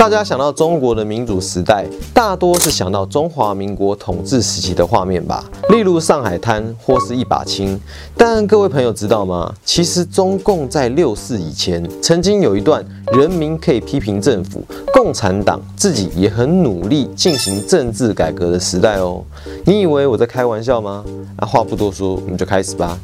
大家想到中国的民主时代，大多是想到中华民国统治时期的画面吧，例如上海滩或是一把青。但各位朋友知道吗？其实中共在六四以前，曾经有一段人民可以批评政府，共产党自己也很努力进行政治改革的时代哦。你以为我在开玩笑吗？那话不多说，我们就开始吧。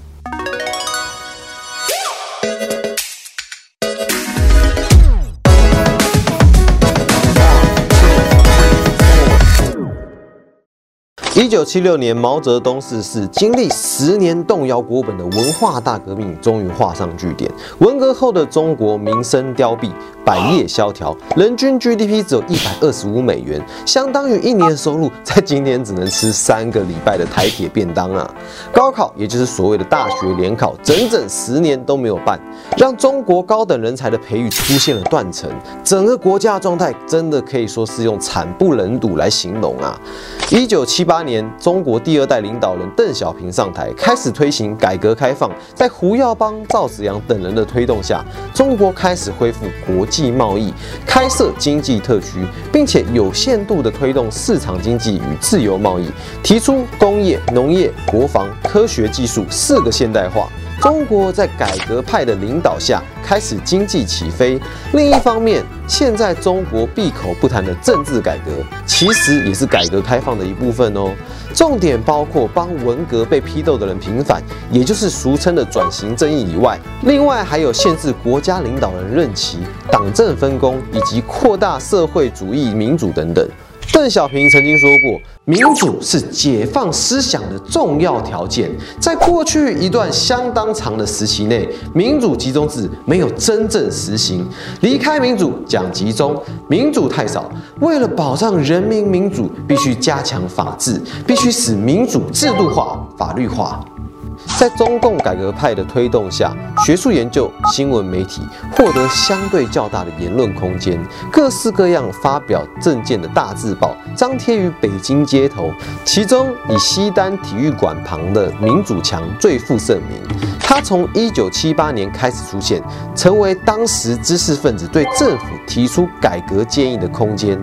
一九七六年，毛泽东逝世，经历十年动摇国本的文化大革命终于画上句点。文革后的中国民生凋敝，百业萧条，人均 GDP 只有一百二十五美元，相当于一年收入，在今年只能吃三个礼拜的台铁便当啊！高考，也就是所谓的大学联考，整整十年都没有办，让中国高等人才的培育出现了断层，整个国家状态真的可以说是用惨不忍睹来形容啊！一九七八。年，中国第二代领导人邓小平上台，开始推行改革开放。在胡耀邦、赵紫阳等人的推动下，中国开始恢复国际贸易，开设经济特区，并且有限度地推动市场经济与自由贸易，提出工业、农业、国防、科学技术四个现代化。中国在改革派的领导下开始经济起飞。另一方面，现在中国闭口不谈的政治改革，其实也是改革开放的一部分哦。重点包括帮文革被批斗的人平反，也就是俗称的转型正义以外，另外还有限制国家领导人任期、党政分工以及扩大社会主义民主等等。邓小平曾经说过：“民主是解放思想的重要条件。”在过去一段相当长的时期内，民主集中制没有真正实行。离开民主讲集中，民主太少。为了保障人民民主，必须加强法治，必须使民主制度化、法律化。在中共改革派的推动下，学术研究、新闻媒体获得相对较大的言论空间，各式各样发表政见的大字报张贴于北京街头。其中，以西单体育馆旁的民主墙最负盛名。它从1978年开始出现，成为当时知识分子对政府提出改革建议的空间。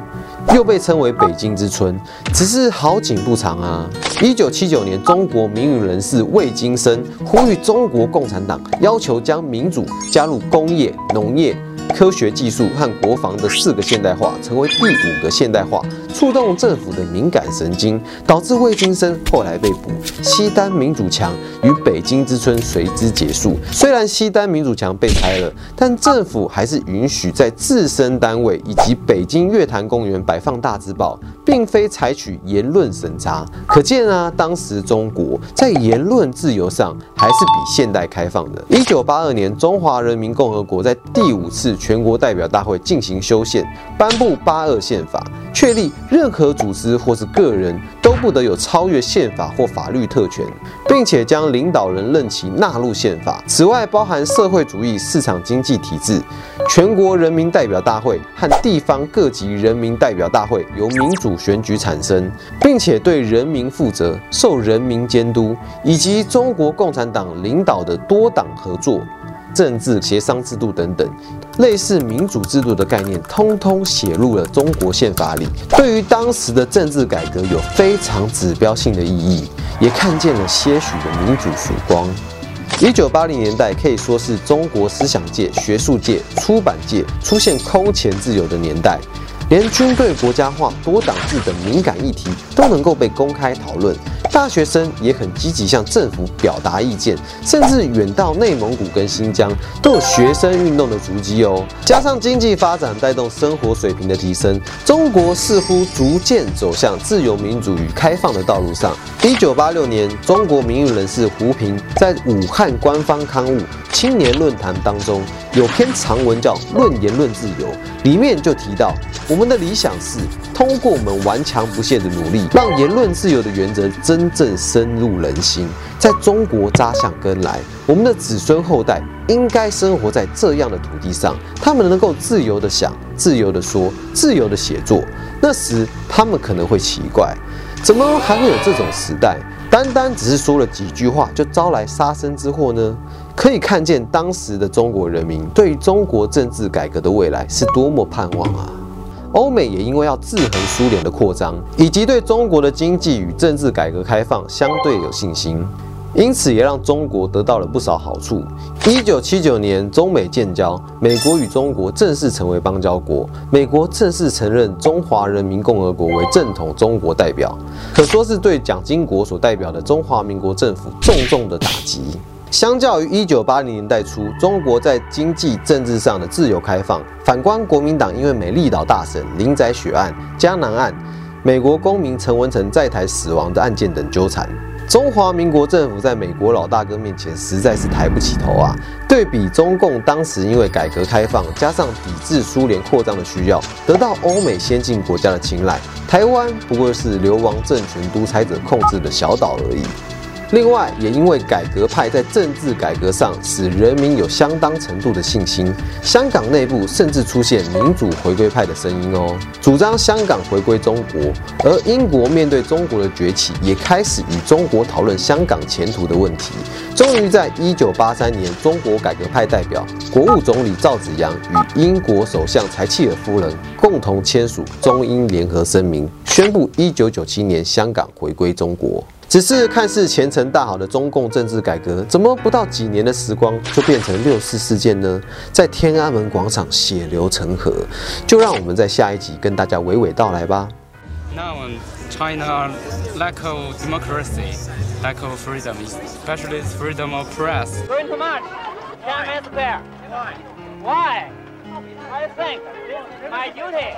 又被称为北京之春，只是好景不长啊！一九七九年，中国民运人士魏金生呼吁中国共产党，要求将民主加入工业、农业。科学技术和国防的四个现代化成为第五个现代化，触动政府的敏感神经，导致魏金生后来被捕。西单民主墙与北京之春随之结束。虽然西单民主墙被拆了，但政府还是允许在自身单位以及北京月坛公园摆放大字报，并非采取言论审查。可见啊，当时中国在言论自由上还是比现代开放的。一九八二年，中华人民共和国在第五次。全国代表大会进行修宪，颁布八二宪法，确立任何组织或是个人都不得有超越宪法或法律特权，并且将领导人任期纳入宪法。此外，包含社会主义市场经济体制、全国人民代表大会和地方各级人民代表大会由民主选举产生，并且对人民负责、受人民监督，以及中国共产党领导的多党合作。政治协商制度等等，类似民主制度的概念，通通写入了中国宪法里。对于当时的政治改革有非常指标性的意义，也看见了些许的民主曙光。一九八零年代可以说是中国思想界、学术界、出版界出现空前自由的年代。连军队国家化、多党制等敏感议题都能够被公开讨论，大学生也很积极向政府表达意见，甚至远到内蒙古跟新疆都有学生运动的足迹哦。加上经济发展带动生活水平的提升，中国似乎逐渐走向自由民主与开放的道路上。一九八六年，中国民运人士胡平在武汉官方刊物《青年论坛》当中有篇长文叫《论言论自由》，里面就提到我们。的理想是通过我们顽强不懈的努力，让言论自由的原则真正深入人心，在中国扎下根来。我们的子孙后代应该生活在这样的土地上，他们能够自由的想、自由的说、自由的写作。那时他们可能会奇怪，怎么还会有这种时代？单单只是说了几句话就招来杀身之祸呢？可以看见当时的中国人民对于中国政治改革的未来是多么盼望啊！欧美也因为要制衡苏联的扩张，以及对中国的经济与政治改革开放相对有信心。因此，也让中国得到了不少好处。一九七九年，中美建交，美国与中国正式成为邦交国，美国正式承认中华人民共和国为正统中国代表，可说是对蒋经国所代表的中华民国政府重重的打击。相较于一九八零年代初中国在经济政治上的自由开放，反观国民党因为美丽岛大审、林宅血案、江南案、美国公民陈文成在台死亡的案件等纠缠。中华民国政府在美国老大哥面前实在是抬不起头啊！对比中共当时因为改革开放加上抵制苏联扩张的需要，得到欧美先进国家的青睐，台湾不过是流亡政权独裁者控制的小岛而已。另外，也因为改革派在政治改革上使人民有相当程度的信心，香港内部甚至出现民主回归派的声音哦，主张香港回归中国。而英国面对中国的崛起，也开始与中国讨论香港前途的问题。终于在一九八三年，中国改革派代表国务总理赵紫阳与英国首相柴契尔夫人共同签署中英联合声明，宣布一九九七年香港回归中国。只是看似前程大好的中共政治改革，怎么不到几年的时光就变成六四事件呢？在天安门广场血流成河，就让我们在下一集跟大家娓娓道来吧。Now China lack of democracy, lack of freedom, especially freedom of press. Going to march, Tiananmen Square. Why? I think my duty